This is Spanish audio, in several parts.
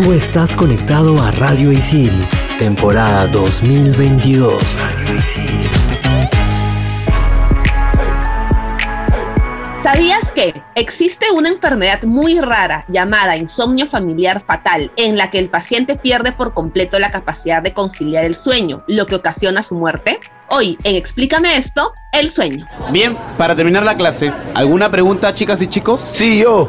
Tú estás conectado a Radio Isil, temporada 2022. ¿Sabías que existe una enfermedad muy rara llamada insomnio familiar fatal en la que el paciente pierde por completo la capacidad de conciliar el sueño, lo que ocasiona su muerte? Hoy en Explícame esto, el sueño. Bien, para terminar la clase, ¿alguna pregunta chicas y chicos? Sí, yo.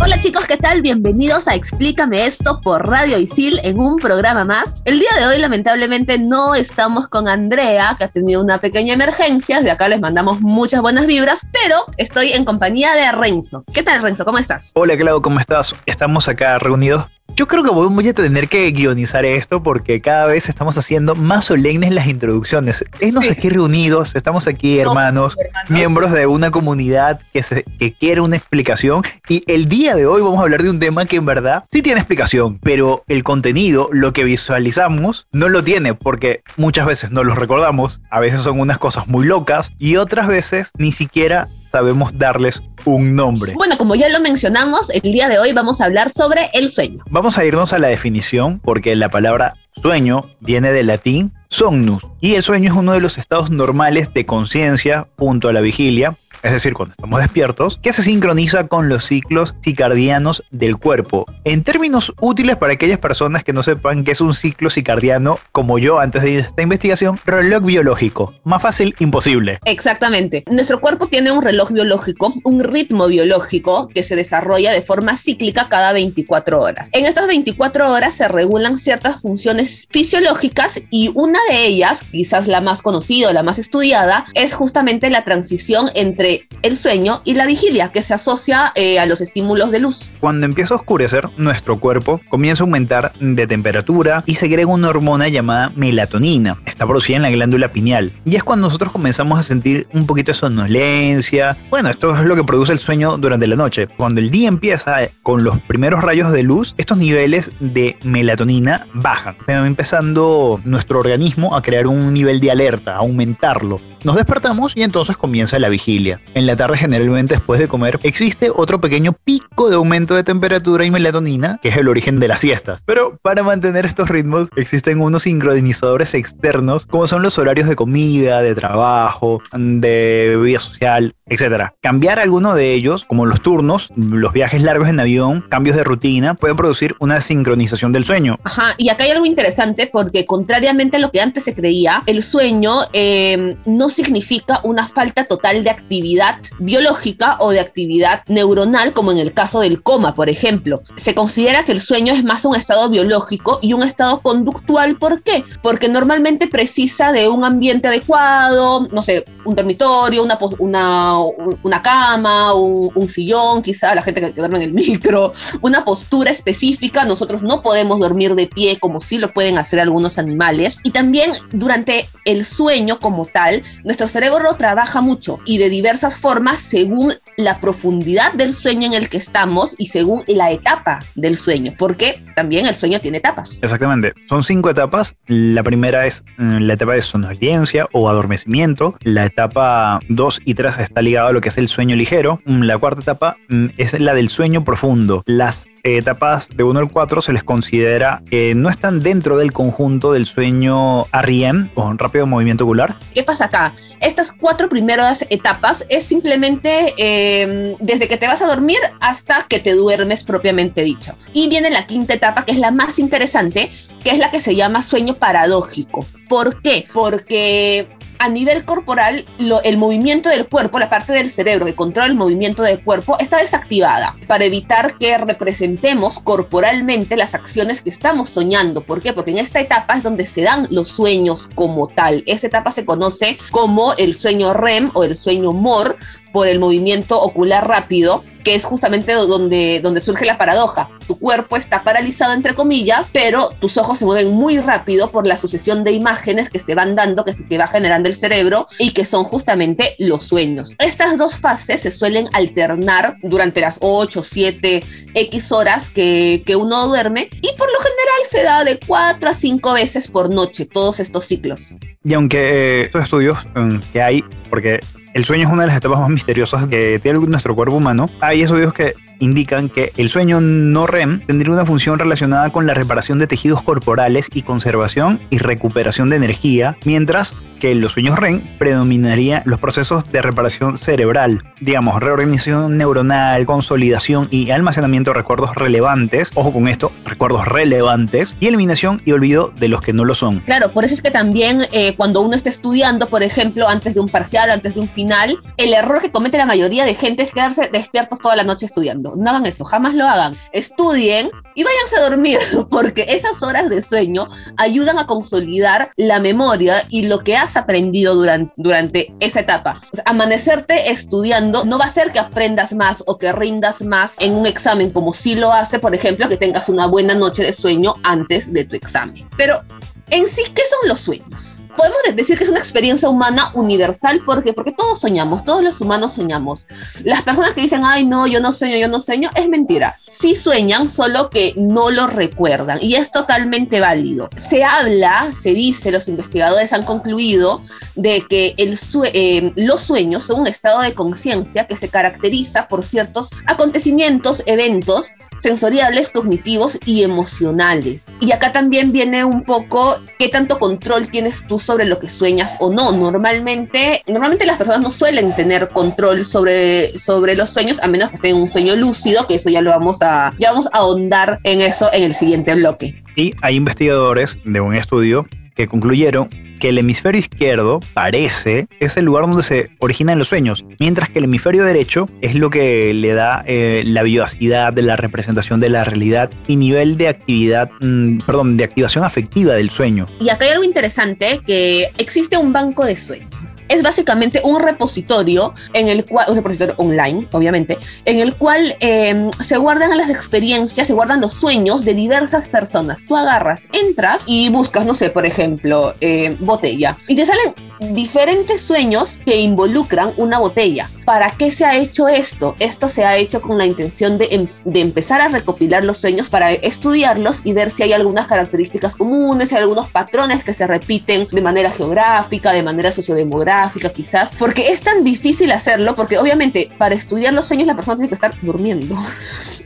Hola chicos, ¿qué tal? Bienvenidos a Explícame esto por Radio Isil en un programa más. El día de hoy lamentablemente no estamos con Andrea, que ha tenido una pequeña emergencia, de acá les mandamos muchas buenas vibras, pero estoy en compañía de Renzo. ¿Qué tal Renzo? ¿Cómo estás? Hola Clau, ¿cómo estás? Estamos acá reunidos yo creo que voy a tener que guionizar esto porque cada vez estamos haciendo más solemnes las introducciones. Estamos aquí reunidos, estamos aquí hermanos, miembros de una comunidad que, se, que quiere una explicación. Y el día de hoy vamos a hablar de un tema que en verdad sí tiene explicación, pero el contenido, lo que visualizamos, no lo tiene porque muchas veces no lo recordamos, a veces son unas cosas muy locas y otras veces ni siquiera sabemos darles un nombre. Bueno, como ya lo mencionamos, el día de hoy vamos a hablar sobre el sueño. Vamos a irnos a la definición porque la palabra sueño viene del latín somnus y el sueño es uno de los estados normales de conciencia junto a la vigilia es decir, cuando estamos despiertos, que se sincroniza con los ciclos cicardianos del cuerpo. En términos útiles para aquellas personas que no sepan qué es un ciclo cicardiano, como yo antes de esta investigación, reloj biológico. Más fácil, imposible. Exactamente. Nuestro cuerpo tiene un reloj biológico, un ritmo biológico que se desarrolla de forma cíclica cada 24 horas. En estas 24 horas se regulan ciertas funciones fisiológicas y una de ellas, quizás la más conocida o la más estudiada, es justamente la transición entre el sueño y la vigilia, que se asocia eh, a los estímulos de luz. Cuando empieza a oscurecer, nuestro cuerpo comienza a aumentar de temperatura y segrega una hormona llamada melatonina. Está producida en la glándula pineal. Y es cuando nosotros comenzamos a sentir un poquito de somnolencia. Bueno, esto es lo que produce el sueño durante la noche. Cuando el día empieza con los primeros rayos de luz, estos niveles de melatonina bajan. Empezando nuestro organismo a crear un nivel de alerta, a aumentarlo. Nos despertamos y entonces comienza la vigilia. En la tarde, generalmente después de comer, existe otro pequeño pico de aumento de temperatura y melatonina, que es el origen de las siestas. Pero para mantener estos ritmos, existen unos sincronizadores externos, como son los horarios de comida, de trabajo, de vida social, etc. Cambiar alguno de ellos, como los turnos, los viajes largos en avión, cambios de rutina, puede producir una sincronización del sueño. Ajá, y acá hay algo interesante porque contrariamente a lo que antes se creía, el sueño eh, no significa una falta total de actividad biológica o de actividad neuronal, como en el caso del coma, por ejemplo. Se considera que el sueño es más un estado biológico y un estado conductual. ¿Por qué? Porque normalmente precisa de un ambiente adecuado, no sé, un dormitorio, una, una, una cama, un, sillón, quizá la gente que, duerme en el micro, una postura específica. Nosotros no podemos dormir de pie como sí lo pueden hacer algunos animales. Y también durante el sueño como tal, nuestro cerebro trabaja mucho y de diversas formas según la profundidad del sueño en el que estamos y según la etapa del sueño, porque también el sueño tiene etapas. Exactamente, son cinco etapas. La primera es mm, la etapa de somnolencia o adormecimiento. La etapa 2 y 3 está ligada a lo que es el sueño ligero. Mm, la cuarta etapa mm, es la del sueño profundo. Las etapas de 1 al 4 se les considera que no están dentro del conjunto del sueño REM o rápido movimiento ocular. ¿Qué pasa acá? Estas cuatro primeras etapas es simplemente em, desde que te vas a dormir hasta que te duermes propiamente dicho. Y viene la quinta etapa que es la más interesante, que es la que se llama sueño paradójico. ¿Por qué? Porque a nivel corporal, el movimiento del cuerpo, la parte del cerebro que controla el movimiento del cuerpo, está desactivada para evitar que representemos corporalmente las acciones que estamos soñando. ¿Por qué? Porque en esta etapa es donde se dan los sueños como tal. Esa etapa se conoce como el sueño REM o el sueño MOR por el movimiento ocular rápido, que es justamente donde, donde surge la paradoja. Tu cuerpo está paralizado, entre comillas, pero tus ojos se mueven muy rápido por la sucesión de imágenes que se van dando, que se que va generando el cerebro y que son justamente los sueños. Estas dos fases se suelen alternar durante las 8, 7, X horas que, que uno duerme y por lo general se da de 4 a 5 veces por noche todos estos ciclos. Y aunque eh, estos estudios mm, que hay, porque el sueño es una de las etapas más misteriosas que tiene nuestro cuerpo humano, hay estudios que indican que el sueño no REM tendría una función relacionada con la reparación de tejidos corporales y conservación y recuperación de energía, mientras que en los sueños REM predominarían los procesos de reparación cerebral, digamos, reorganización neuronal, consolidación y almacenamiento de recuerdos relevantes, ojo con esto, recuerdos relevantes, y eliminación y olvido de los que no lo son. Claro, por eso es que también eh, cuando uno está estudiando, por ejemplo, antes de un parcial, antes de un final, el error que comete la mayoría de gente es quedarse despiertos toda la noche estudiando. No hagan eso, jamás lo hagan. Estudien y váyanse a dormir, porque esas horas de sueño ayudan a consolidar la memoria y lo que has aprendido durante, esa etapa. Amanecerte estudiando no va a hacer que aprendas más o que rindas más en un examen, como si lo hace, por ejemplo, que tengas una buena noche de sueño antes de tu examen. Pero en sí, ¿qué son los sueños? Podemos decir que es una experiencia humana universal porque porque todos soñamos, todos los humanos soñamos. Las personas que dicen, "Ay, no, yo no sueño, yo no sueño", es mentira. Sí sueñan, solo que no lo recuerdan y es totalmente válido. Se habla, se dice, los investigadores han concluido de que el sue- eh, los sueños son un estado de conciencia que se caracteriza por ciertos acontecimientos, eventos sensoriales, cognitivos y emocionales. Y acá también viene un poco qué tanto control tienes tú sobre lo que sueñas o no. Normalmente, normalmente las personas no suelen tener control sobre, sobre los sueños, a menos que tengan un sueño lúcido, que eso ya lo vamos a, ya vamos a ahondar en eso en el siguiente bloque. Y hay investigadores de un estudio que concluyeron que el hemisferio izquierdo parece es el lugar donde se originan los sueños, mientras que el hemisferio derecho es lo que le da eh, la vivacidad de la representación de la realidad y nivel de actividad, mm, perdón, de activación afectiva del sueño. Y acá hay algo interesante, que existe un banco de sueños. Es básicamente un repositorio en el cual, un repositorio online, obviamente, en el cual eh, se guardan las experiencias, se guardan los sueños de diversas personas. Tú agarras, entras y buscas, no sé, por ejemplo, eh, botella. Y te salen diferentes sueños que involucran una botella. ¿Para qué se ha hecho esto? Esto se ha hecho con la intención de, em- de empezar a recopilar los sueños para estudiarlos y ver si hay algunas características comunes, si hay algunos patrones que se repiten de manera geográfica, de manera sociodemográfica quizás, porque es tan difícil hacerlo, porque obviamente para estudiar los sueños la persona tiene que estar durmiendo.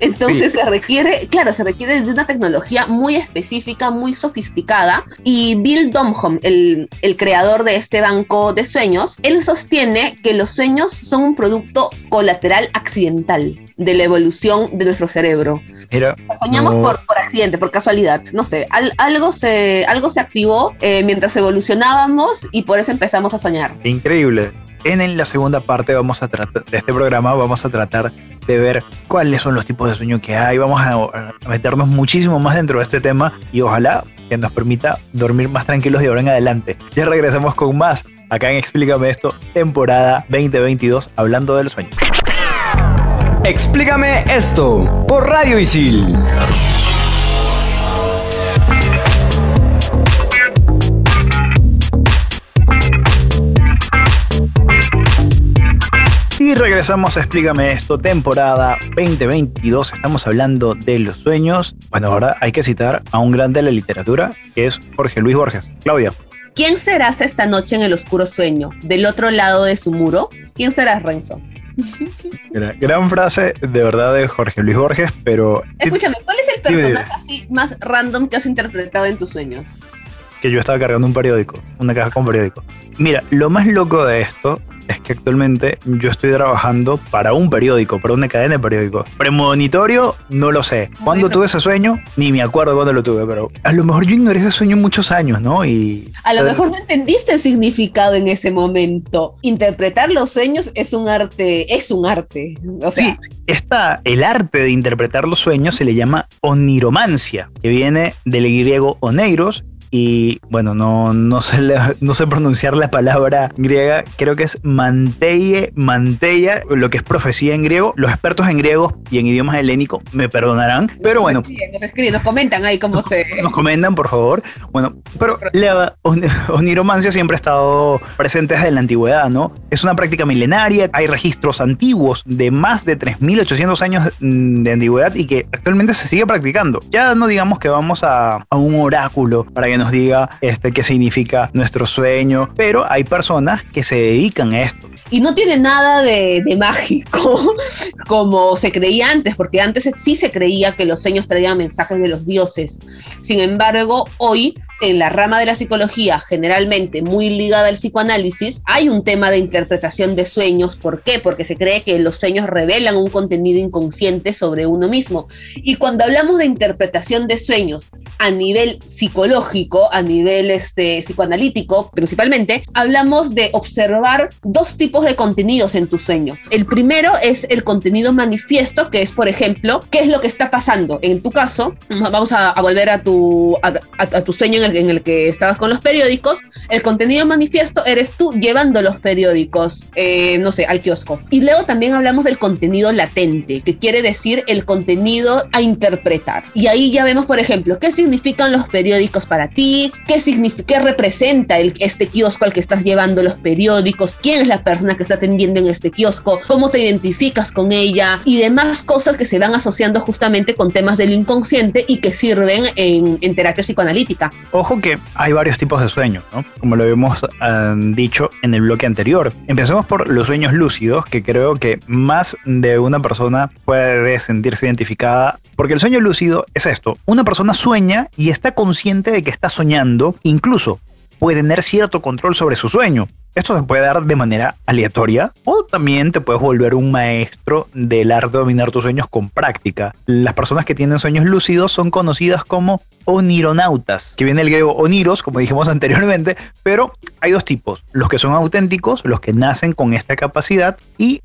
Entonces se requiere, claro, se requiere de una tecnología muy específica, muy sofisticada. Y Bill Domholm, el, el creador de este banco de sueños, él sostiene que los sueños son un producto colateral accidental de la evolución de nuestro cerebro. Mira, Soñamos no- por, por accidente, por casualidad, no sé, al- algo, se, algo se activó eh, mientras evolucionábamos y por eso empezamos a soñar. Increíble. En, la segunda parte vamos a de este programa vamos a tratar de ver cuáles son los tipos de sueño que hay. Vamos a, a meternos muchísimo más dentro de este tema y ojalá que nos permita dormir más tranquilos de ahora en adelante. Ya regresamos con más acá en Explícame esto, temporada 2022, hablando del sueño. Explícame esto por Radio Isil. Y regresamos a Explícame esto, temporada 2022. Estamos hablando de los sueños. Bueno, ahora hay que citar a un grande de la literatura, que es Jorge Luis Borges. Claudia. ¿Quién serás esta noche en el oscuro sueño? ¿Del otro lado de su muro? ¿Quién serás, Renzo? Gra- Gran frase de verdad de Jorge Luis Borges, pero Escúchame, ¿cuál es el personaje así más random que has interpretado en tus sueños? que yo estaba cargando un periódico, una caja con periódico. Mira, lo más loco de esto es que actualmente yo estoy trabajando para un periódico, para una cadena de periódicos. Premonitorio, no lo sé. ¿Cuándo Bueno. tuve ese sueño? Ni me acuerdo cuándo lo tuve, pero a lo mejor yo ignoré ese sueño muchos años, ¿no? Y A lo eh, mejor no entendiste el significado en ese momento. Interpretar los sueños es un arte, es un arte. O sea, Sí, esta, el arte de interpretar los sueños se le llama oniromancia, que viene del griego oneiros y bueno, no, no, sé, la- no sé pronunciar la palabra griega, creo que es manteie, manteia, lo que es profecía en griego. Los expertos en griego y en idiomas helénicos me perdonarán, pero bueno, Nos escriben, nos escriben, nos comentan ahí cómo se. nos comentan, por favor. Bueno, pero la on- oniromancia siempre ha estado presente desde la antigüedad, ¿no? Es una práctica milenaria, hay registros antiguos de más de 3.800 años de antigüedad y que actualmente se sigue practicando. Ya no digamos que vamos a, a un oráculo para que nos diga este, qué significa nuestro sueño, pero hay personas que se dedican a esto. Y no tiene nada de, de mágico como se creía antes, porque antes sí se creía que los sueños traían mensajes de los dioses. Sin embargo, hoy en la rama de la psicología, generalmente muy ligada al psicoanálisis, hay un tema de interpretación de sueños. ¿Por qué? Porque se cree que los sueños revelan un contenido inconsciente sobre uno mismo. Y cuando hablamos de interpretación de sueños a nivel psicológico, a nivel este, psicoanalítico principalmente, hablamos de observar dos tipos de contenidos en tu sueño. El primero es el contenido manifiesto, que es, por ejemplo, qué es lo que está pasando. En tu caso, vamos a, volver a tu, a, tu sueño en el, que estabas con los periódicos. El contenido manifiesto eres tú llevando los periódicos, eh, no sé, al kiosco. Y luego también hablamos del contenido latente, que quiere decir el contenido a interpretar. Y ahí ya vemos, por ejemplo, qué significan los periódicos para ti, qué, qué representa este kiosco al que estás llevando los periódicos, quién es la que está atendiendo en este kiosco, cómo te identificas con ella y demás cosas que se van asociando justamente con temas del inconsciente y que sirven en, en terapia psicoanalítica. Ojo que hay varios tipos de sueños, ¿no? Como lo habíamos ah, dicho en el bloque anterior. Empecemos por los sueños lúcidos, que creo que más de una persona puede sentirse identificada. Porque el sueño lúcido es esto. Una persona sueña y está consciente de que está soñando, incluso puede tener cierto control sobre su sueño. Esto se puede dar de manera aleatoria o también te puedes volver un maestro del arte de dominar tus sueños con práctica. Las personas que tienen sueños lúcidos son conocidas como onironautas, que viene el griego oniros, como dijimos anteriormente, pero hay dos tipos, los que son auténticos, los que nacen con esta capacidad y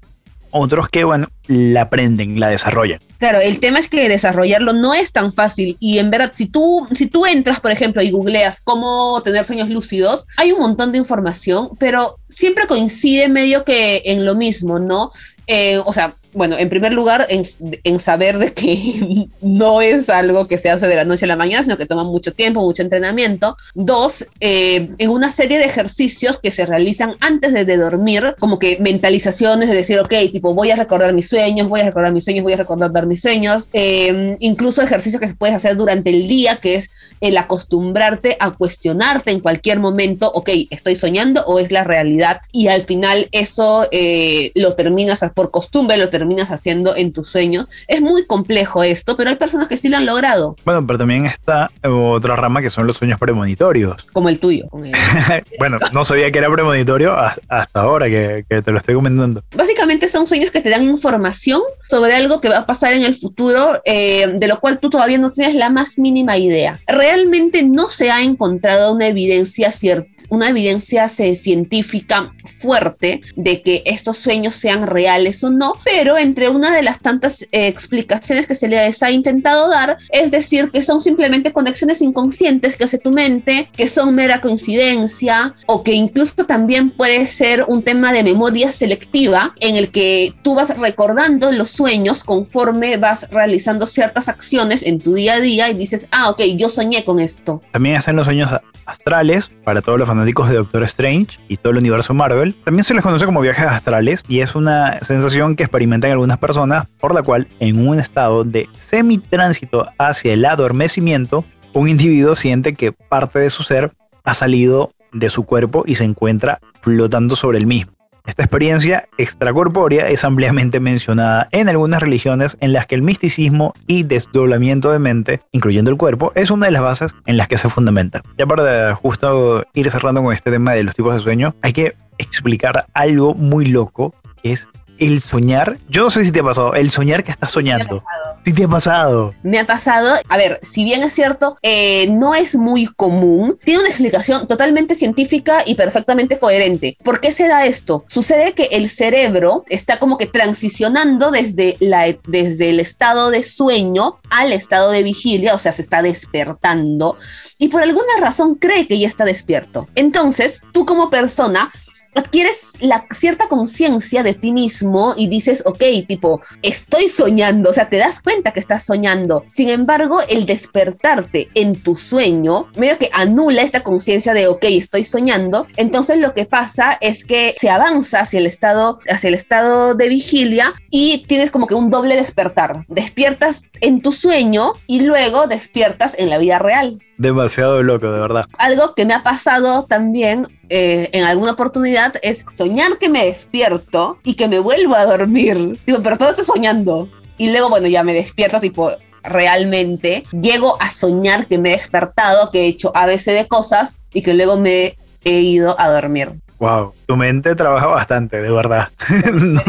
otros que, bueno, la aprenden, la desarrollan. Claro, el tema es que desarrollarlo no es tan fácil y en verdad, si tú, si tú entras, por ejemplo, y googleas cómo tener sueños lúcidos, hay un montón de información, pero siempre coincide medio que en lo mismo, ¿no? Eh, o sea, bueno, en primer lugar, en, en, saber de que no es algo que se hace de la noche a la mañana, sino que toma mucho tiempo, mucho entrenamiento. Dos, eh, en una serie de ejercicios que se realizan antes de, de, dormir, como que mentalizaciones de decir, ok, tipo, voy a recordar mis sueños, voy a recordar mis sueños, voy a recordar mis sueños. Eh, incluso ejercicios que puedes hacer durante el día, que es el acostumbrarte a cuestionarte en cualquier momento, ok, ¿estoy soñando o es la realidad? Y al final eso eh, lo terminas por costumbre, lo terminas haciendo en tus sueños. Es muy complejo esto, pero hay personas que sí lo han logrado. Bueno, pero también está otra rama que son los sueños premonitorios. Como el tuyo. Con el... bueno, no sabía que era premonitorio hasta ahora que, que, te lo estoy comentando. Básicamente son sueños que te dan información sobre algo que va a pasar en el futuro, eh, de lo cual tú todavía no tienes la más mínima idea. Realmente no se ha encontrado una evidencia cierta una evidencia científica fuerte de que estos sueños sean reales o no, pero entre una de las tantas eh, explicaciones que se les ha intentado dar es decir que son simplemente conexiones inconscientes que hace tu mente, que son mera coincidencia o que incluso también puede ser un tema de memoria selectiva en el que tú vas recordando los sueños conforme vas realizando ciertas acciones en tu día a día y dices, ah, ok, yo soñé con esto. También hacen los sueños astrales para todos los fanáticos de Doctor Strange y todo el universo Marvel. También se les conoce como viajes astrales y es una sensación que experimentan algunas personas por la cual en un estado de semitránsito hacia el adormecimiento, un individuo siente que parte de su ser ha salido de su cuerpo y se encuentra flotando sobre el mismo. Esta experiencia extracorpórea es ampliamente mencionada en algunas religiones en las que el misticismo y desdoblamiento de mente, incluyendo el cuerpo, es una de las bases en las que se fundamenta. Ya para justo ir cerrando con este tema de los tipos de sueño, hay que explicar algo muy loco que es el soñar, yo no sé si te ha pasado, el soñar que estás soñando. ¿Sí te ha pasado? Me ha pasado, a ver, si bien es cierto, eh, no es muy común, tiene una explicación totalmente científica y perfectamente coherente. ¿Por qué se da esto? Sucede que el cerebro está como que transicionando desde, la, desde el estado de sueño al estado de vigilia, o sea, se está despertando y por alguna razón cree que ya está despierto. Entonces, tú como persona adquieres la cierta conciencia de ti mismo y dices, ok, tipo, estoy soñando, o sea, te das cuenta que estás soñando. Sin embargo, el despertarte en tu sueño, medio que anula esta conciencia de, ok, estoy soñando. Entonces lo que pasa es que se avanza hacia el estado, hacia el estado de vigilia y tienes como que un doble despertar. Despiertas en tu sueño y luego despiertas en la vida real. Demasiado loco, de verdad. Algo que me ha pasado también eh, en alguna oportunidad es soñar que me despierto y que me vuelvo a dormir. Digo, pero todo estoy soñando. Y luego, bueno, ya me despierto, tipo, realmente llego a soñar que me he despertado, que he hecho ABC de cosas y que luego me he ido a dormir. Wow, tu mente trabaja bastante, de verdad. no,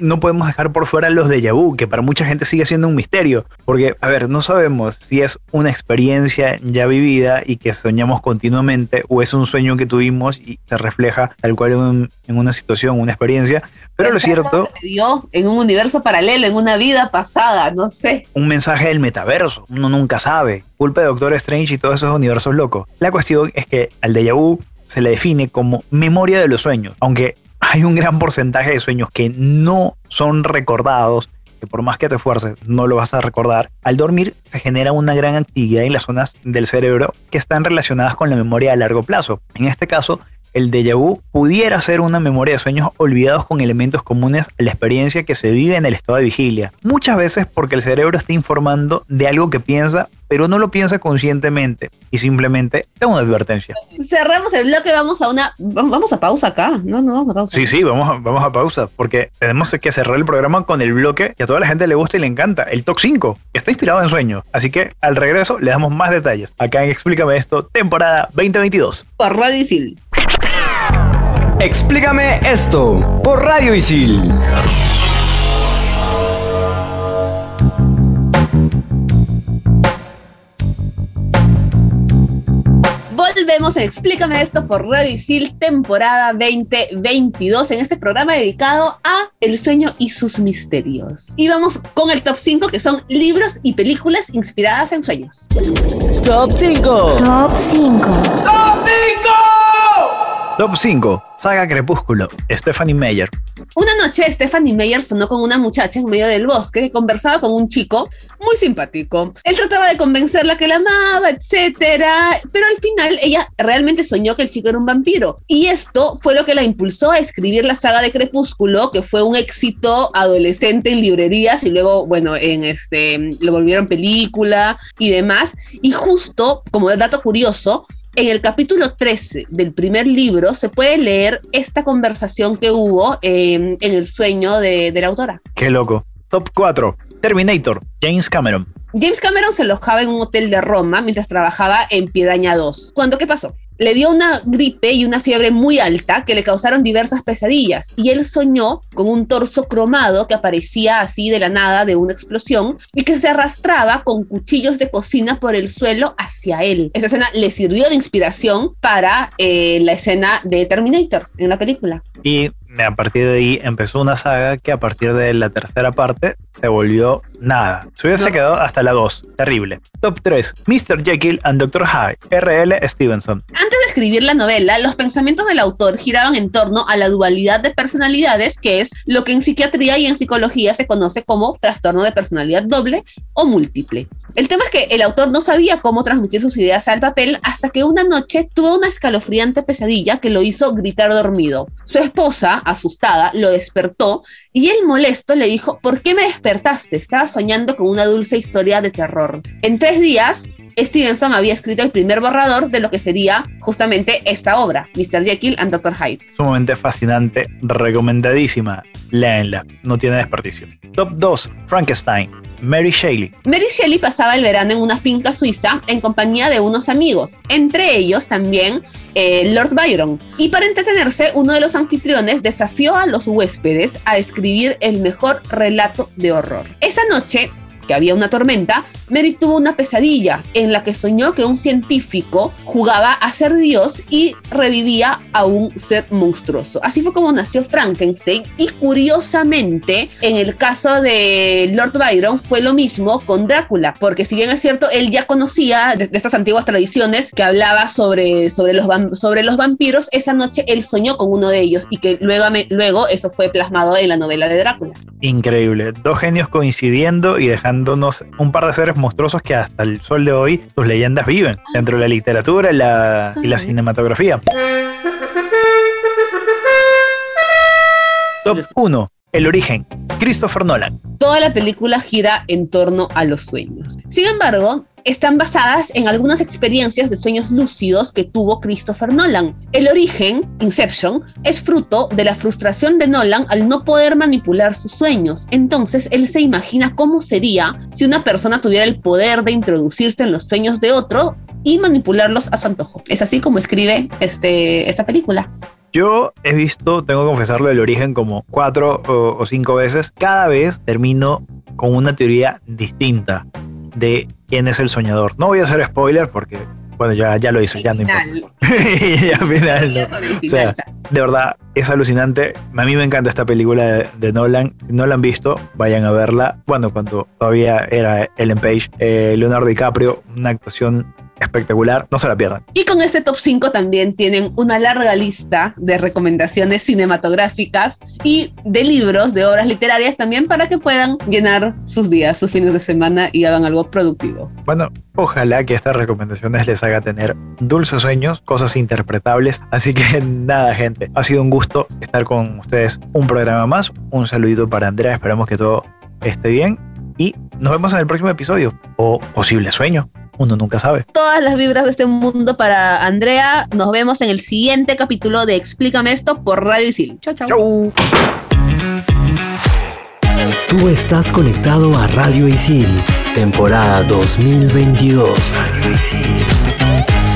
no, podemos dejar por fuera los de vu, que para mucha gente sigue siendo un misterio, porque, a ver, no sabemos si es una experiencia ya vivida y que soñamos continuamente o es un sueño que tuvimos y se refleja tal cual en, en una situación, una experiencia. Pero lo cierto... Se dio en un universo paralelo, en una vida pasada, no sé. Un mensaje del metaverso, uno nunca sabe. Culpa de Doctor Strange y todos esos universos locos. La cuestión es que al déjà vu se le define como memoria de los sueños, aunque hay un gran porcentaje de sueños que no son recordados, que por más que te esfuerces no lo vas a recordar, al dormir se genera una gran actividad en las zonas del cerebro que están relacionadas con la memoria a largo plazo. En este caso, el déjà vu pudiera ser una memoria de sueños olvidados con elementos comunes a la experiencia que se vive en el estado de vigilia. Muchas veces porque el cerebro está informando de algo que piensa, pero no lo piensa conscientemente y simplemente da una advertencia. Cerramos el bloque, vamos a una vamos a pausa acá. No, no, vamos a pausa. Sí, sí, vamos a, vamos a pausa porque tenemos que cerrar el programa con el bloque que a toda la gente le gusta y le encanta, el top 5, que está inspirado en sueños. Así que al regreso le damos más detalles. Acá en Explícame esto, temporada 2022. Por Radio Isil. Explícame esto por Radio Isil. Volvemos en Explícame esto por Radio Isil, temporada 2022, en este programa dedicado a el sueño y sus misterios. Y vamos con el top 5, que son libros y películas inspiradas en sueños. Top 5. Top 5. Top 5. Top 5. Saga Crepúsculo. Stephanie Meyer. Una noche Stephanie Meyer sonó con una muchacha en medio del bosque que conversaba con un chico muy simpático. Él trataba de convencerla que la amaba, etcétera, pero al final ella realmente soñó que el chico era un vampiro. Y esto fue lo que la impulsó a escribir la saga de Crepúsculo, que fue un éxito adolescente en librerías y luego, bueno, en este lo volvieron película y demás. Y justo como dato curioso, en el capítulo 13 del primer libro se puede leer esta conversación que hubo eh, en el sueño de, de la autora. Qué loco. Top 4. Terminator. James Cameron. James Cameron se alojaba en un hotel de Roma mientras trabajaba en Piedaña 2. ¿Cuándo qué pasó? Le dio una gripe y una fiebre muy alta que le causaron diversas pesadillas y él soñó con un torso cromado que aparecía así de la nada de una explosión y que se arrastraba con cuchillos de cocina por el suelo hacia él. Esa escena le sirvió de inspiración para eh, la escena de Terminator en la película. Y a partir de ahí empezó una saga que a partir de la tercera parte se volvió nada. Se hubiese No. quedado hasta la 2. Terrible. Top 3. Mr. Jekyll and Dr. Hyde. R.L. Stevenson. Antes de escribir la novela, los pensamientos del autor giraban en torno a la dualidad de personalidades, que es lo que en psiquiatría y en psicología se conoce como trastorno de personalidad doble o múltiple. El tema es que el autor no sabía cómo transmitir sus ideas al papel hasta que una noche tuvo una escalofriante pesadilla que lo hizo gritar dormido. Su esposa, asustada, lo despertó y él molesto le dijo, ¿por qué me despertaste? Estaba soñando con una dulce historia de terror. En tres días, Stevenson había escrito el primer borrador de lo que sería justamente esta obra, Mr. Jekyll and Dr. Hyde. Sumamente fascinante, recomendadísima. Léenla, no tiene desperdicio. Top 2, Frankenstein. Mary Shelley. Mary Shelley pasaba el verano en una finca suiza en compañía de unos amigos, entre ellos también eh, Lord Byron. Y para entretenerse, uno de los anfitriones desafió a los huéspedes a escribir el mejor relato de horror. Esa noche, que había una tormenta, Mary tuvo una pesadilla en la que soñó que un científico jugaba a ser Dios y revivía a un ser monstruoso. Así fue como nació Frankenstein y curiosamente en el caso de Lord Byron fue lo mismo con Drácula, porque si bien es cierto, él ya conocía de, de estas antiguas tradiciones que hablaba sobre, sobre, los, sobre los vampiros, esa noche él soñó con uno de ellos y que luego, luego eso fue plasmado en la novela de Drácula. Increíble, dos genios coincidiendo y dejándonos un par de seres monstruosos que hasta el sol de hoy sus leyendas viven dentro de la literatura la, y la cinematografía. Top 1. El origen. Christopher Nolan. Toda la película gira en torno a los sueños. Sin embargo, están basadas en algunas experiencias de sueños lúcidos que tuvo Christopher Nolan. El origen, Inception, es fruto de la frustración de Nolan al no poder manipular sus sueños. Entonces, él se imagina cómo sería si una persona tuviera el poder de introducirse en los sueños de otro y manipularlos a su antojo. Es así como escribe este, esta película. Yo he visto, tengo que confesarlo, el origen como cuatro o, o, cinco veces. Cada vez termino con una teoría distinta de quién es el soñador. No voy a hacer spoiler porque, bueno, ya, ya lo hice, ya no importa. ya al final, no. O sea, de verdad, es alucinante. A mí me encanta esta película de, de, Nolan. Si no la han visto, vayan a verla. Bueno, cuando todavía era Ellen Page, eh, Leonardo DiCaprio, una actuación espectacular, no se la pierdan. Y con este top 5 también tienen una larga lista de recomendaciones cinematográficas y de libros, de obras literarias también para que puedan llenar sus días, sus fines de semana y hagan algo productivo. Bueno, ojalá que estas recomendaciones les haga tener dulces sueños, cosas interpretables. Así que nada, gente, ha sido un gusto estar con ustedes un programa más. Un saludito para Andrea, esperamos que todo esté bien y nos vemos en el próximo episodio o posible sueño uno nunca sabe. Todas las vibras de este mundo para Andrea. Nos vemos en el siguiente capítulo de Explícame esto por Radio Isil. Chau, chau. Chau. Tú estás conectado a Radio Isil, temporada 2022. Radio Isil.